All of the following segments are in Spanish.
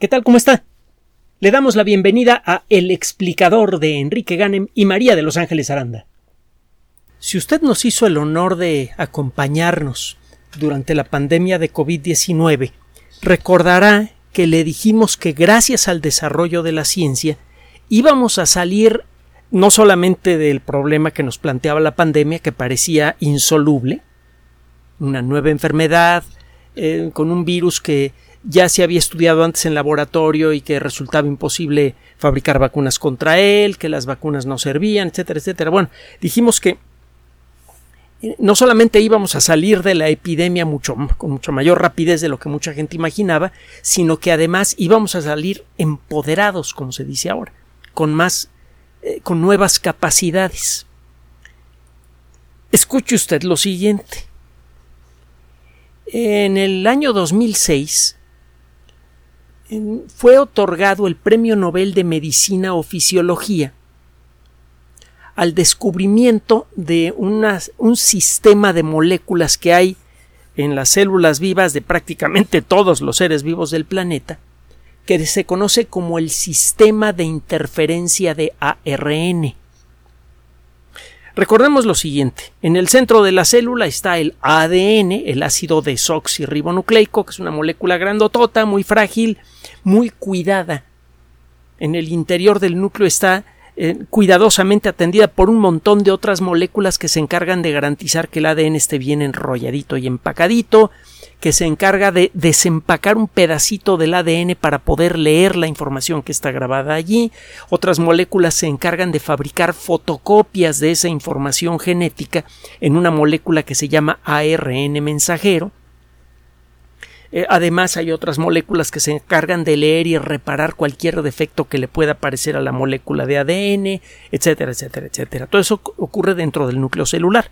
¿Qué tal? ¿Cómo está? Le damos la bienvenida a El explicador de Enrique Ganem y María de Los Ángeles Aranda. Si usted nos hizo el honor de acompañarnos durante la pandemia de COVID-19, recordará que le dijimos que gracias al desarrollo de la ciencia íbamos a salir no solamente del problema que nos planteaba la pandemia, que parecía insoluble, una nueva enfermedad eh, con un virus que ya se había estudiado antes en laboratorio y que resultaba imposible fabricar vacunas contra él, que las vacunas no servían, etcétera, etcétera. Bueno, dijimos que eh, no solamente íbamos a salir de la epidemia con mucho mayor rapidez de lo que mucha gente imaginaba, sino que además íbamos a salir empoderados, como se dice ahora, con más, eh, con nuevas capacidades. Escuche usted lo siguiente. En el año 2006, fue otorgado el Premio Nobel de Medicina o Fisiología al descubrimiento de un sistema de moléculas que hay en las células vivas de prácticamente todos los seres vivos del planeta, que se conoce como el sistema de interferencia de ARN. Recordemos lo siguiente. En el centro de la célula está el ADN, el ácido desoxirribonucleico, que es una molécula grandotota, muy frágil, muy cuidada. En el interior del núcleo está eh, cuidadosamente atendida por un montón de otras moléculas que se encargan de garantizar que el ADN esté bien enrolladito y empacadito, que se encarga de desempacar un pedacito del ADN para poder leer la información que está grabada allí. Otras moléculas se encargan de fabricar fotocopias de esa información genética en una molécula que se llama ARN mensajero. Eh, además hay otras moléculas que se encargan de leer y reparar cualquier defecto que le pueda aparecer a la molécula de ADN, etcétera, etcétera, etcétera. Todo eso ocurre dentro del núcleo celular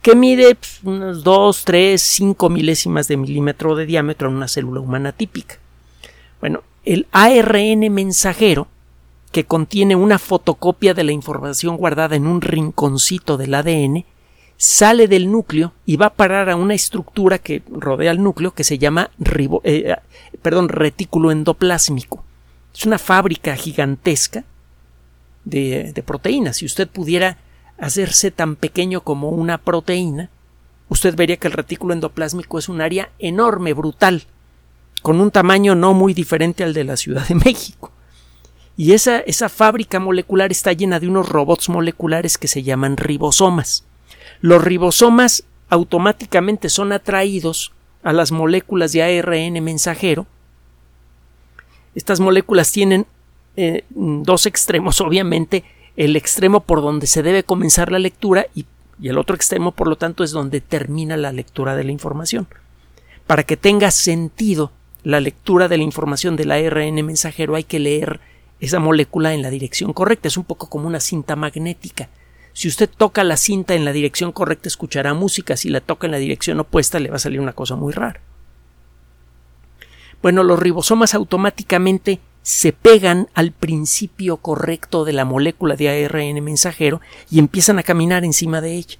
que mide pues, unos 2, 3, 5 milésimas de milímetro de diámetro en una célula humana típica. Bueno, el ARN mensajero, que contiene una fotocopia de la información guardada en un rinconcito del ADN, sale del núcleo y va a parar a una estructura que rodea el núcleo que se llama eh, perdón, retículo endoplásmico. Es una fábrica gigantesca de, de proteínas. Si usted pudiera hacerse tan pequeño como una proteína, usted vería que el retículo endoplásmico es un área enorme, brutal, con un tamaño no muy diferente al de la Ciudad de México. Y esa, esa fábrica molecular está llena de unos robots moleculares que se llaman ribosomas. Los ribosomas automáticamente son atraídos a las moléculas de ARN mensajero. Estas moléculas tienen eh, dos extremos, obviamente, el extremo por donde se debe comenzar la lectura y, el otro extremo, por lo tanto, es donde termina la lectura de la información. Para que tenga sentido la lectura de la información del ARN mensajero hay que leer esa molécula en la dirección correcta. Es un poco como una cinta magnética. Si usted toca la cinta en la dirección correcta escuchará música, si la toca en la dirección opuesta le va a salir una cosa muy rara. Bueno, los ribosomas automáticamente se pegan al principio correcto de la molécula de ARN mensajero y empiezan a caminar encima de ella.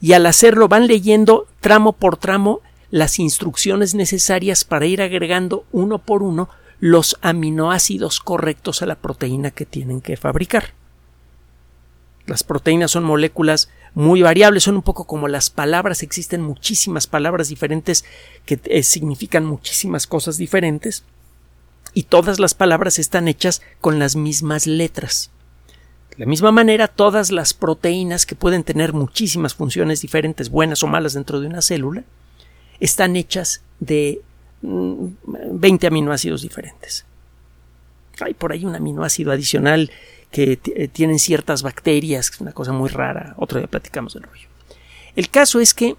Y al hacerlo van leyendo tramo por tramo las instrucciones necesarias para ir agregando uno por uno los aminoácidos correctos a la proteína que tienen que fabricar. Las proteínas son moléculas muy variables, son un poco como las palabras, existen muchísimas palabras diferentes que eh, significan muchísimas cosas diferentes y todas las palabras están hechas con las mismas letras. De la misma manera, todas las proteínas que pueden tener muchísimas funciones diferentes, buenas o malas dentro de una célula, están hechas de 20 mm, aminoácidos diferentes. Hay por ahí un aminoácido adicional que eh, tienen ciertas bacterias, que es una cosa muy rara. Otro día platicamos del rollo. El caso es que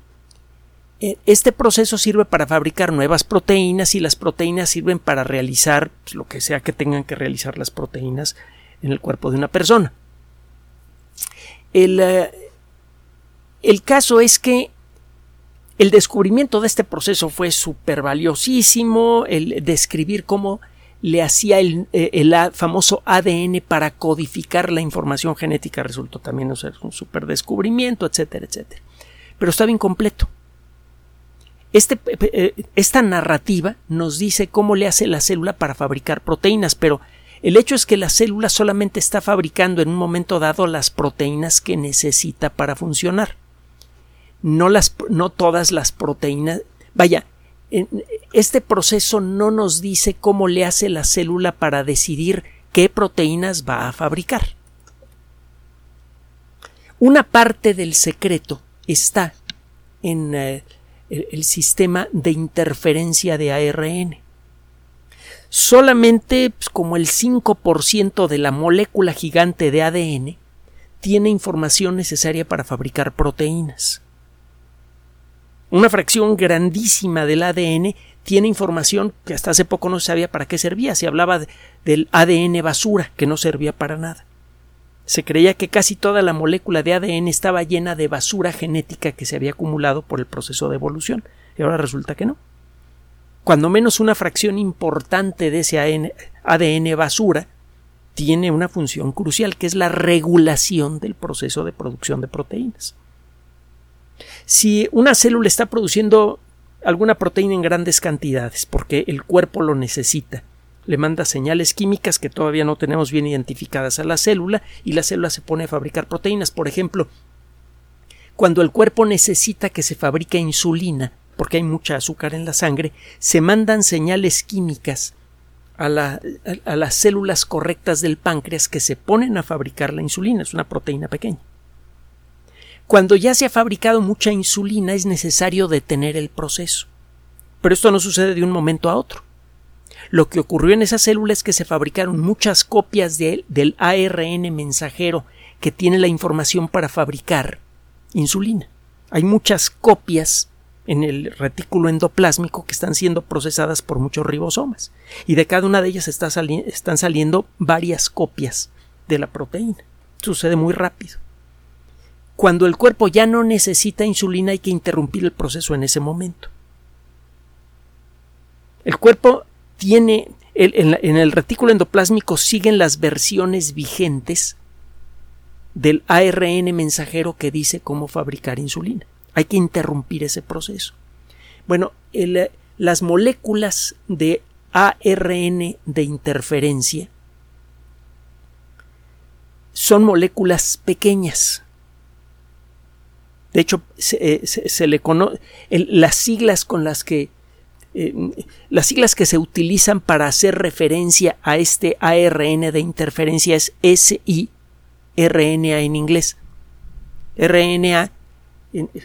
eh, este proceso sirve para fabricar nuevas proteínas y las proteínas sirven para realizar pues, lo que sea que tengan que realizar las proteínas en el cuerpo de una persona. El, eh, el caso es que el descubrimiento de este proceso fue súper valiosísimo, el describir cómo le hacía el, eh, el, famoso ADN para codificar la información genética resultó también un súper descubrimiento, etcétera, etcétera. Pero estaba incompleto este, eh, esta narrativa nos dice cómo le hace la célula para fabricar proteínas, pero el hecho es que la célula solamente está fabricando en un momento dado las proteínas que necesita para funcionar. No, las, no todas las proteínas. Vaya, este proceso no nos dice cómo le hace la célula para decidir qué proteínas va a fabricar. Una parte del secreto está en eh, el, sistema de interferencia de ARN. Solamente pues, como el 5% de la molécula gigante de ADN tiene información necesaria para fabricar proteínas. Una fracción grandísima del ADN tiene información que hasta hace poco no se sabía para qué servía. Se hablaba del ADN basura, que no servía para nada. Se creía que casi toda la molécula de ADN estaba llena de basura genética que se había acumulado por el proceso de evolución. Y ahora resulta que no. Cuando menos una fracción importante de ese ADN basura tiene una función crucial, que es la regulación del proceso de producción de proteínas. Si una célula está produciendo alguna proteína en grandes cantidades, porque el cuerpo lo necesita, le manda señales químicas que todavía no tenemos bien identificadas a la célula y la célula se pone a fabricar proteínas. Por ejemplo, cuando el cuerpo necesita que se fabrique insulina, porque hay mucha azúcar en la sangre, se mandan señales químicas a, las células correctas del páncreas que se ponen a fabricar la insulina, es una proteína pequeña. Cuando ya se ha fabricado mucha insulina es necesario detener el proceso. Pero esto no sucede de un momento a otro. Lo que ocurrió en esa célula es que se fabricaron muchas copias de, del ARN mensajero que tiene la información para fabricar insulina. Hay muchas copias en el retículo endoplásmico que están siendo procesadas por muchos ribosomas y de cada una de ellas están saliendo varias copias de la proteína. Sucede muy rápido. Cuando el cuerpo ya no necesita insulina hay que interrumpir el proceso en ese momento. El cuerpo tiene en, el retículo endoplásmico siguen las versiones vigentes del ARN mensajero que dice cómo fabricar insulina. Hay que interrumpir ese proceso. Bueno, las moléculas de ARN de interferencia son moléculas pequeñas. De hecho, se, eh, le conoce las siglas con las que eh, las siglas que se utilizan para hacer referencia a este ARN de interferencia es siRNA en inglés. RNA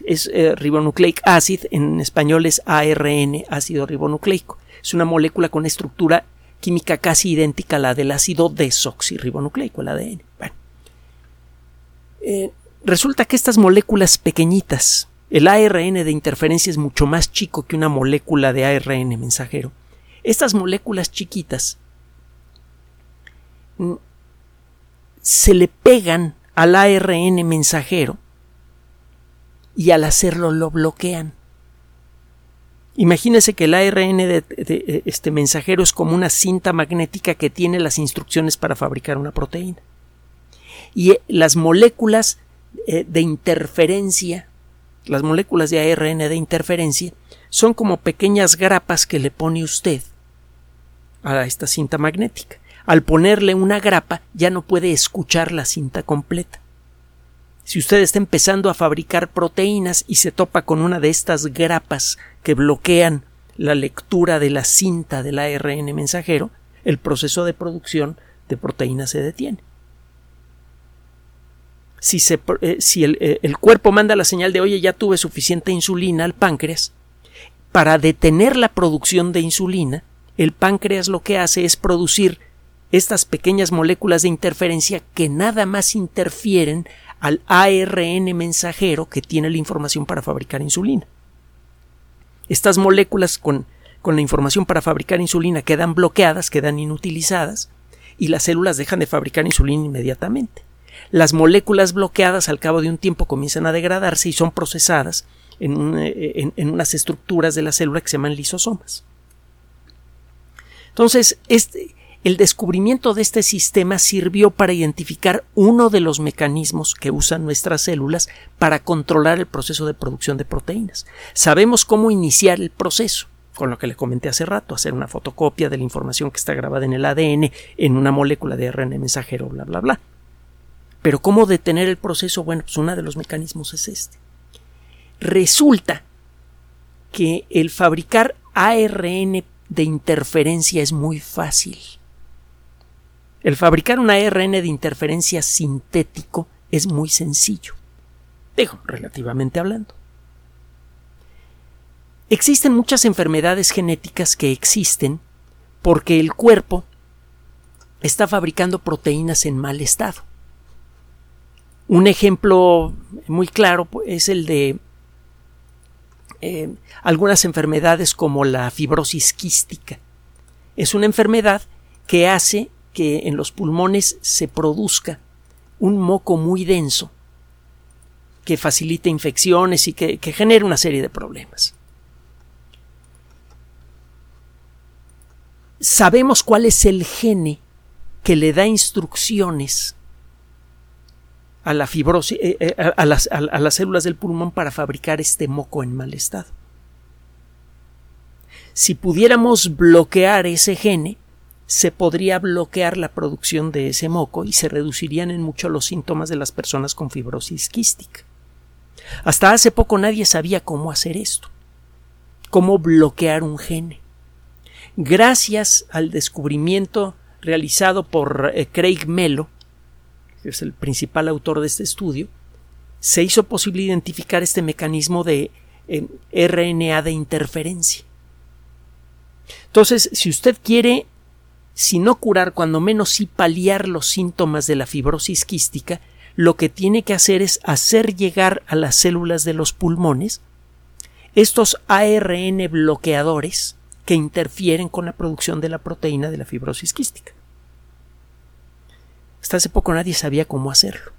es eh, ribonucleic acid, en español es ARN, ácido ribonucleico. Es una molécula con estructura química casi idéntica a la del ácido desoxirribonucleico, el ADN. Eh, resulta que estas moléculas pequeñitas, el ARN de interferencia es mucho más chico que una molécula de ARN mensajero. Estas moléculas chiquitas se le pegan al ARN mensajero y al hacerlo lo bloquean. Imagínese que el ARN de, este mensajero es como una cinta magnética que tiene las instrucciones para fabricar una proteína. Y eh, las moléculas eh, de interferencia las moléculas de ARN de interferencia son como pequeñas grapas que le pone usted a esta cinta magnética. Al ponerle una grapa ya no puede escuchar la cinta completa. Si usted está empezando a fabricar proteínas y se topa con una de estas grapas que bloquean la lectura de la cinta del ARN mensajero, el proceso de producción de proteínas se detiene si, eh, eh, el cuerpo manda la señal de oye ya tuve suficiente insulina al páncreas, para detener la producción de insulina, el páncreas lo que hace es producir estas pequeñas moléculas de interferencia que nada más interfieren al ARN mensajero que tiene la información para fabricar insulina. Estas moléculas con la información para fabricar insulina quedan bloqueadas, quedan inutilizadas, y las células dejan de fabricar insulina inmediatamente las moléculas bloqueadas al cabo de un tiempo comienzan a degradarse y son procesadas en, eh, unas estructuras de la célula que se llaman lisosomas. Entonces, este, El descubrimiento de este sistema sirvió para identificar uno de los mecanismos que usan nuestras células para controlar el proceso de producción de proteínas. Sabemos cómo iniciar el proceso, con lo que le comenté hace rato, hacer una fotocopia de la información que está grabada en el ADN en una molécula de RNA mensajero, bla, bla, bla. Pero ¿cómo detener el proceso? Bueno, pues uno de los mecanismos es este. Resulta que el fabricar ARN de interferencia es muy fácil. El fabricar un ARN de interferencia sintético es muy sencillo. Dejo, relativamente hablando. Existen muchas enfermedades genéticas que existen porque el cuerpo está fabricando proteínas en mal estado. Un ejemplo muy claro es el de eh, algunas enfermedades como la fibrosis quística. Es una enfermedad que hace que en los pulmones se produzca un moco muy denso que facilite infecciones y que, que genere una serie de problemas. Sabemos cuál es el gene que le da instrucciones a la fibrosis, eh, eh, a, las, a, las, células del pulmón para fabricar este moco en mal estado. Si pudiéramos bloquear ese gene, se podría bloquear la producción de ese moco y se reducirían en mucho los síntomas de las personas con fibrosis quística. Hasta hace poco nadie sabía cómo hacer esto, cómo bloquear un gene. Gracias al descubrimiento realizado por eh, Craig Mello, es el principal autor de este estudio, se hizo posible identificar este mecanismo de eh, RNA de interferencia. Entonces, si usted quiere, si no curar, cuando menos sí paliar los síntomas de la fibrosis quística, lo que tiene que hacer es hacer llegar a las células de los pulmones estos ARN bloqueadores que interfieren con la producción de la proteína de la fibrosis quística. Hasta hace poco nadie sabía cómo hacerlo,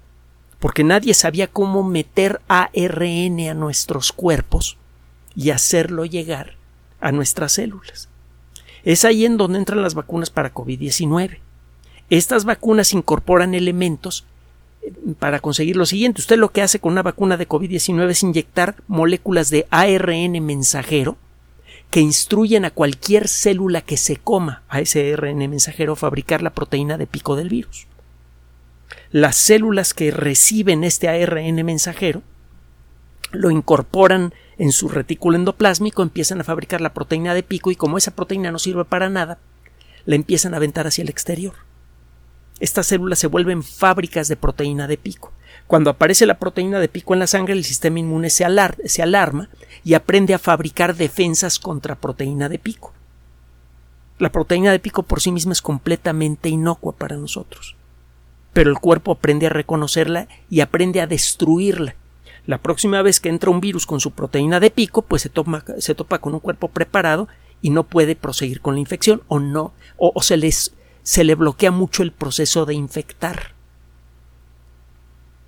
porque nadie sabía cómo meter ARN a nuestros cuerpos y hacerlo llegar a nuestras células. Es ahí en donde entran las vacunas para COVID-19. Estas vacunas incorporan elementos eh, para conseguir lo siguiente. Usted lo que hace con una vacuna de COVID-19 es inyectar moléculas de ARN mensajero que instruyen a cualquier célula que se coma a ese ARN mensajero a fabricar la proteína de pico del virus las células que reciben este ARN mensajero lo incorporan en su retículo endoplásmico, empiezan a fabricar la proteína de pico y como esa proteína no sirve para nada, la empiezan a aventar hacia el exterior. Estas células se vuelven fábricas de proteína de pico. Cuando aparece la proteína de pico en la sangre, el sistema inmune se, se alarma y aprende a fabricar defensas contra proteína de pico. La proteína de pico por sí misma es completamente inocua para nosotros pero el cuerpo aprende a reconocerla y aprende a destruirla. La próxima vez que entra un virus con su proteína de pico, pues se, se topa con un cuerpo preparado y no puede proseguir con la infección o no, o, se, les, se le bloquea mucho el proceso de infectar.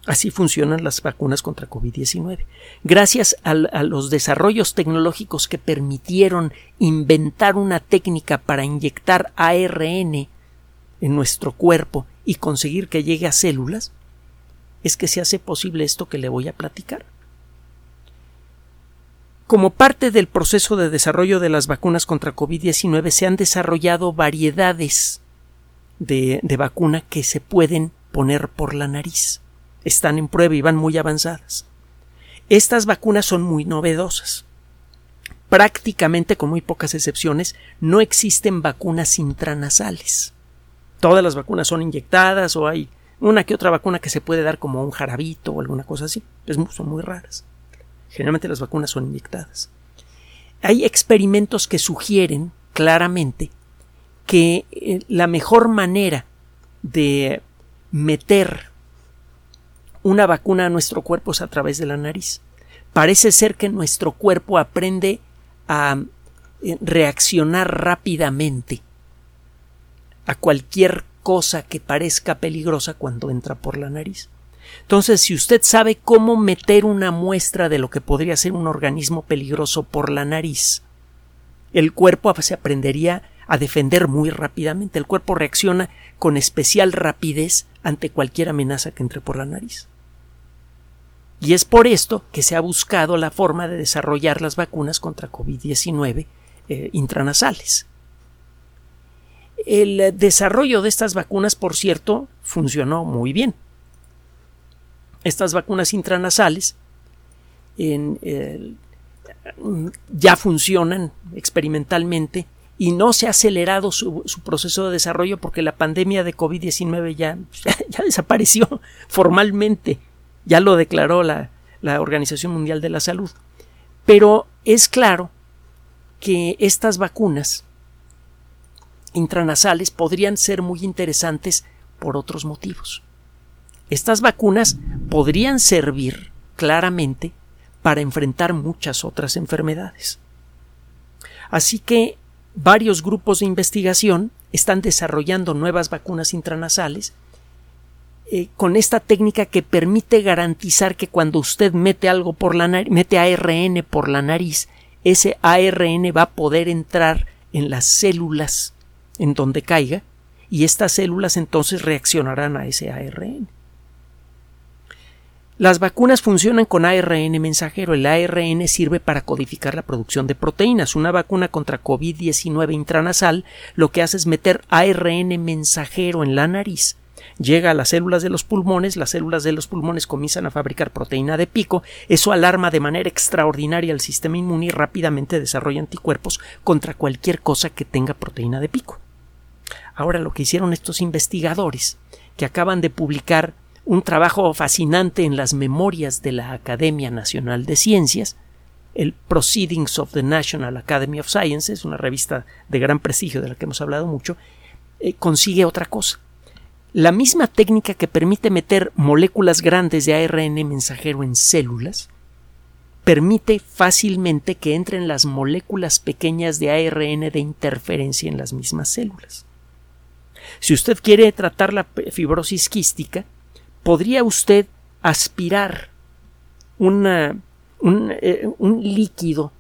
Así funcionan las vacunas contra COVID-19. Gracias a, a, los desarrollos tecnológicos que permitieron inventar una técnica para inyectar ARN en nuestro cuerpo y conseguir que llegue a células, es que se hace posible esto que le voy a platicar. Como parte del proceso de desarrollo de las vacunas contra COVID-19 se han desarrollado variedades de, vacuna que se pueden poner por la nariz. Están en prueba y van muy avanzadas. Estas vacunas son muy novedosas. Prácticamente, con muy pocas excepciones, no existen vacunas intranasales todas las vacunas son inyectadas o hay una que otra vacuna que se puede dar como un jarabito o alguna cosa así. son muy raras. Generalmente las vacunas son inyectadas. Hay experimentos que sugieren claramente que eh, la mejor manera de meter una vacuna a nuestro cuerpo es a través de la nariz. Parece ser que nuestro cuerpo aprende a eh, reaccionar rápidamente a cualquier cosa que parezca peligrosa cuando entra por la nariz. Entonces, si usted sabe cómo meter una muestra de lo que podría ser un organismo peligroso por la nariz, el cuerpo se aprendería a defender muy rápidamente. El cuerpo reacciona con especial rapidez ante cualquier amenaza que entre por la nariz. Y es por esto que se ha buscado la forma de desarrollar las vacunas contra COVID-19 eh, intranasales. El desarrollo de estas vacunas, por cierto, funcionó muy bien. Estas vacunas intranasales ya funcionan experimentalmente y no se ha acelerado su, proceso de desarrollo porque la pandemia de COVID-19 ya, desapareció formalmente, ya lo declaró la, la Organización Mundial de la Salud. Pero es claro que estas vacunas intranasales podrían ser muy interesantes por otros motivos. Estas vacunas podrían servir claramente para enfrentar muchas otras enfermedades. Así que varios grupos de investigación están desarrollando nuevas vacunas intranasales eh, con esta técnica que permite garantizar que cuando usted mete algo por la mete ARN por la nariz, ese ARN va a poder entrar en las células en donde caiga y estas células entonces reaccionarán a ese ARN. Las vacunas funcionan con ARN mensajero. El ARN sirve para codificar la producción de proteínas. Una vacuna contra COVID-19 intranasal lo que hace es meter ARN mensajero en la nariz. Llega a las células de los pulmones, las células de los pulmones comienzan a fabricar proteína de pico, eso alarma de manera extraordinaria al sistema inmune y rápidamente desarrolla anticuerpos contra cualquier cosa que tenga proteína de pico. Ahora lo que hicieron estos investigadores, que acaban de publicar un trabajo fascinante en las memorias de la Academia Nacional de Ciencias, el Proceedings of the National Academy of Sciences, una revista de gran prestigio de la que hemos hablado mucho, eh, consigue otra cosa. La misma técnica que permite meter moléculas grandes de ARN mensajero en células, permite fácilmente que entren las moléculas pequeñas de ARN de interferencia en las mismas células. Si usted quiere tratar la fibrosis quística, podría usted aspirar un, eh, un, líquido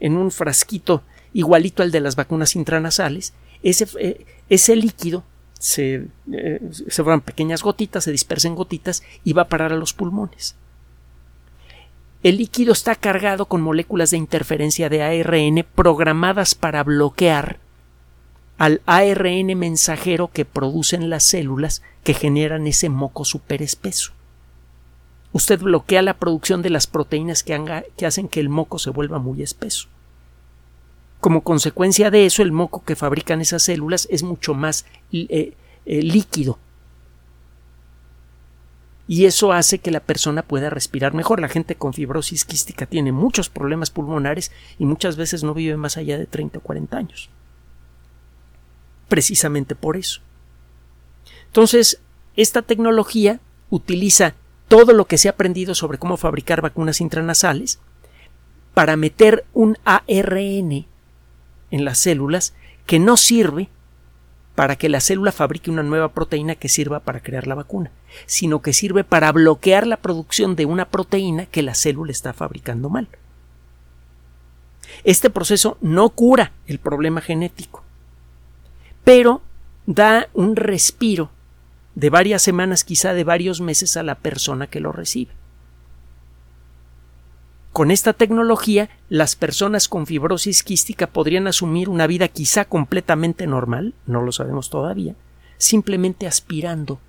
en un frasquito igualito al de las vacunas intranasales, ese, eh, ese líquido se, eh, se van pequeñas gotitas, se dispersan gotitas y va a parar a los pulmones. El líquido está cargado con moléculas de interferencia de ARN programadas para bloquear al ARN mensajero que producen las células que generan ese moco superespeso. Usted bloquea la producción de las proteínas que, hacen que el moco se vuelva muy espeso. Como consecuencia de eso, el moco que fabrican esas células es mucho más eh, eh, líquido. Y eso hace que la persona pueda respirar mejor. La gente con fibrosis quística tiene muchos problemas pulmonares y muchas veces no vive más allá de 30 o 40 años precisamente por eso. Entonces, esta tecnología utiliza todo lo que se ha aprendido sobre cómo fabricar vacunas intranasales para meter un ARN en las células que no sirve para que la célula fabrique una nueva proteína que sirva para crear la vacuna, sino que sirve para bloquear la producción de una proteína que la célula está fabricando mal. Este proceso no cura el problema genético, pero da un respiro de varias semanas, quizá de varios meses a la persona que lo recibe. Con esta tecnología, las personas con fibrosis quística podrían asumir una vida quizá completamente normal, no lo sabemos todavía, simplemente aspirando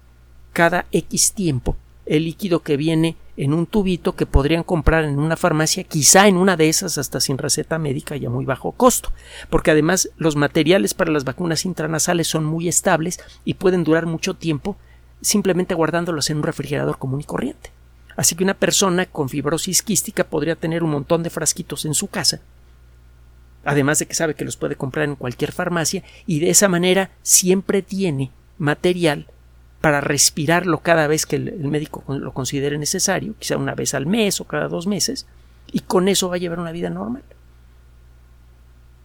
cada X tiempo el líquido que viene en un tubito que podrían comprar en una farmacia, quizá en una de esas hasta sin receta médica y a muy bajo costo, porque además los materiales para las vacunas intranasales son muy estables y pueden durar mucho tiempo simplemente guardándolos en un refrigerador común y corriente. Así que una persona con fibrosis quística podría tener un montón de frasquitos en su casa, además de que sabe que los puede comprar en cualquier farmacia y de esa manera siempre tiene material para respirarlo cada vez que el, médico lo considere necesario, quizá una vez al mes o cada dos meses, y con eso va a llevar una vida normal.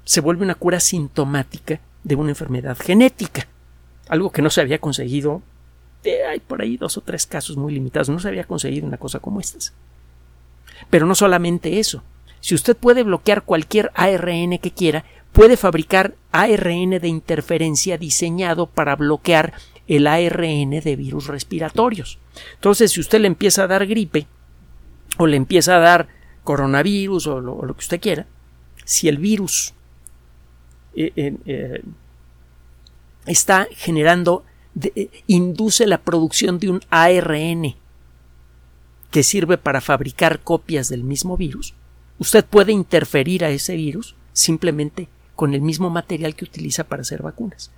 Se vuelve una cura sintomática de una enfermedad genética, algo que no se había conseguido, hay por ahí dos o tres casos muy limitados, no se había conseguido una cosa como estas. Pero no solamente eso, si usted puede bloquear cualquier ARN que quiera, puede fabricar ARN de interferencia diseñado para bloquear el ARN de virus respiratorios. Entonces, si usted le empieza a dar gripe o le empieza a dar coronavirus o lo, que usted quiera, si el virus eh, eh, está generando, eh, induce la producción de un ARN que sirve para fabricar copias del mismo virus, usted puede interferir a ese virus simplemente con el mismo material que utiliza para hacer vacunas.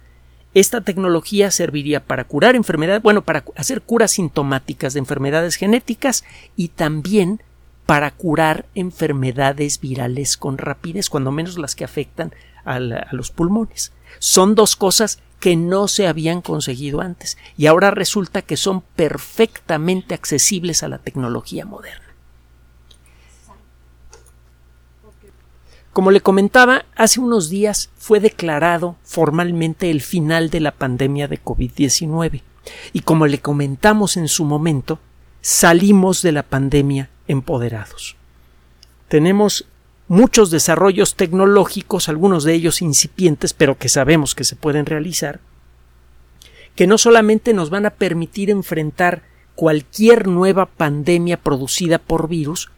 Esta tecnología serviría para curar enfermedades, bueno, para hacer curas sintomáticas de enfermedades genéticas y también para curar enfermedades virales con rapidez, cuando menos las que afectan a, a los pulmones. Son dos cosas que no se habían conseguido antes y ahora resulta que son perfectamente accesibles a la tecnología moderna. Como le comentaba, hace unos días fue declarado formalmente el final de la pandemia de COVID-19 y como le comentamos en su momento, salimos de la pandemia empoderados. Tenemos muchos desarrollos tecnológicos, algunos de ellos incipientes, pero que sabemos que se pueden realizar, que no solamente nos van a permitir enfrentar cualquier nueva pandemia producida por virus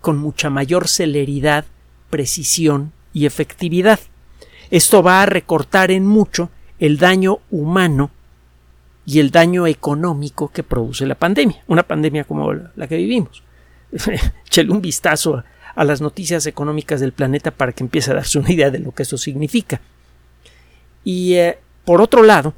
con mucha mayor celeridad, precisión y efectividad. Esto va a recortar en mucho el daño humano y el daño económico que produce la pandemia, una pandemia como la que vivimos. Chele un vistazo a las noticias económicas del planeta para que empiece a darse una idea de lo que eso significa. Y eh, por otro lado,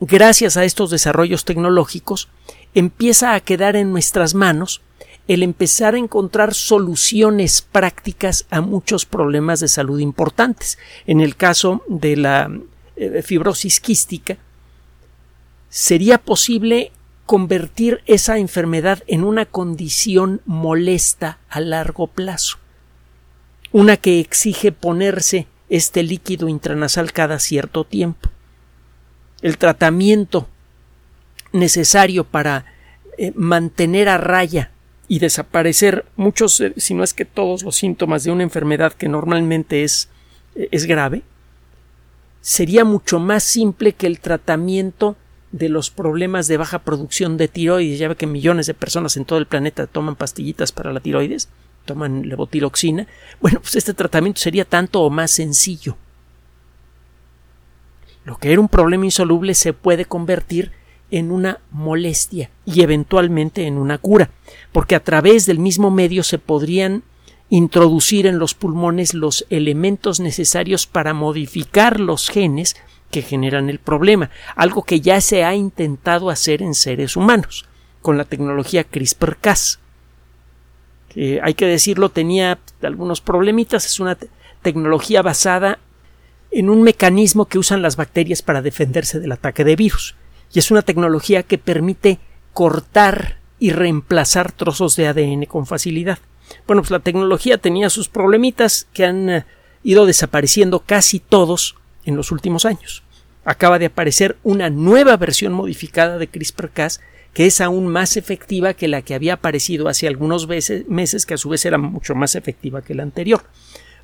gracias a estos desarrollos tecnológicos, empieza a quedar en nuestras manos el empezar a encontrar soluciones prácticas a muchos problemas de salud importantes. En el caso de la eh, fibrosis quística, sería posible convertir esa enfermedad en una condición molesta a largo plazo, una que exige ponerse este líquido intranasal cada cierto tiempo. El tratamiento necesario para eh, mantener a raya y desaparecer muchos, eh, si no es que todos los síntomas de una enfermedad que normalmente es, eh, es grave, sería mucho más simple que el tratamiento de los problemas de baja producción de tiroides. Ya ve que millones de personas en todo el planeta toman pastillitas para la tiroides, toman levotiroxina. Bueno, pues este tratamiento sería tanto o más sencillo. Lo que era un problema insoluble se puede convertir en una molestia y eventualmente en una cura, porque a través del mismo medio se podrían introducir en los pulmones los elementos necesarios para modificar los genes que generan el problema, algo que ya se ha intentado hacer en seres humanos con la tecnología CRISPR-Cas. hay que decirlo, tenía algunos problemitas, es una tecnología basada en un mecanismo que usan las bacterias para defenderse del ataque de virus, y es una tecnología que permite cortar y reemplazar trozos de ADN con facilidad. Bueno, pues la tecnología tenía sus problemitas que han eh, ido desapareciendo casi todos en los últimos años. Acaba de aparecer una nueva versión modificada de CRISPR-Cas que es aún más efectiva que la que había aparecido hace algunos meses, que a su vez era mucho más efectiva que la anterior.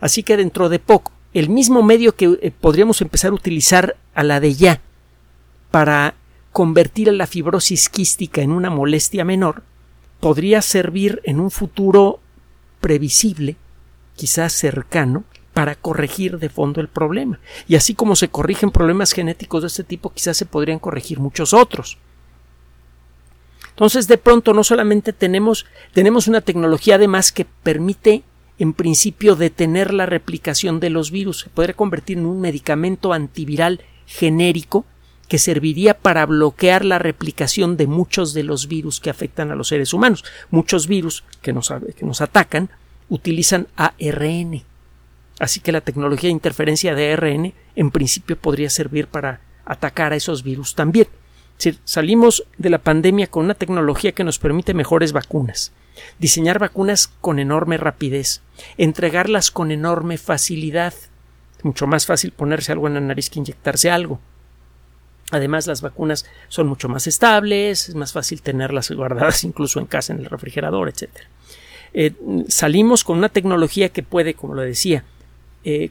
Así que dentro de poco, el mismo medio que eh, podríamos empezar a utilizar a la de ya para convertir a la fibrosis quística en una molestia menor, podría servir en un futuro previsible, quizás cercano, para corregir de fondo el problema. Y así como se corrigen problemas genéticos de este tipo, quizás se podrían corregir muchos otros. Entonces, de pronto, no solamente tenemos, tenemos una tecnología además que permite, en principio, detener la replicación de los virus. Se podría convertir en un medicamento antiviral genérico que serviría para bloquear la replicación de muchos de los virus que afectan a los seres humanos. Muchos virus que nos, que nos atacan utilizan ARN. Así que la tecnología de interferencia de ARN en principio podría servir para atacar a esos virus también. salimos de la pandemia con una tecnología que nos permite mejores vacunas, diseñar vacunas con enorme rapidez, entregarlas con enorme facilidad. Mucho más fácil ponerse algo en la nariz que inyectarse algo. Además, las vacunas son mucho más estables, es más fácil tenerlas guardadas incluso en casa, en el refrigerador, etc. Eh, salimos con una tecnología que puede, como lo decía, eh,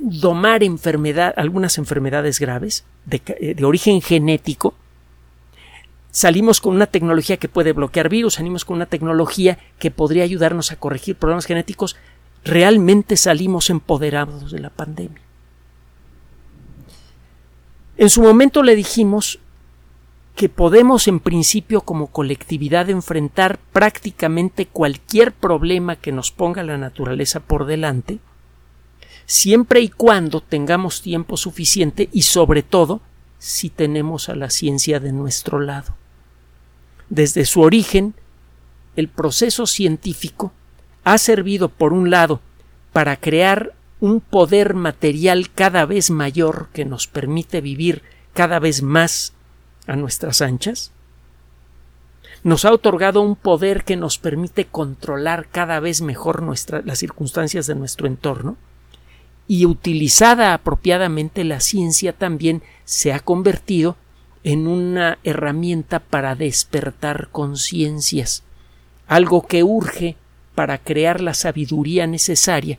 domar enfermedad, algunas enfermedades graves de, de origen genético, salimos con una tecnología que puede bloquear virus, salimos con una tecnología que podría ayudarnos a corregir problemas genéticos, realmente salimos empoderados de la pandemia. En su momento le dijimos que podemos en principio como colectividad enfrentar prácticamente cualquier problema que nos ponga la naturaleza por delante, siempre y cuando tengamos tiempo suficiente y sobre todo si tenemos a la ciencia de nuestro lado. Desde su origen, el proceso científico ha servido, por un lado, para crear un poder material cada vez mayor que nos permite vivir cada vez más a nuestras anchas, nos ha otorgado un poder que nos permite controlar cada vez mejor las circunstancias de nuestro entorno, y utilizada apropiadamente la ciencia también se ha convertido en una herramienta para despertar conciencias, algo que urge para crear la sabiduría necesaria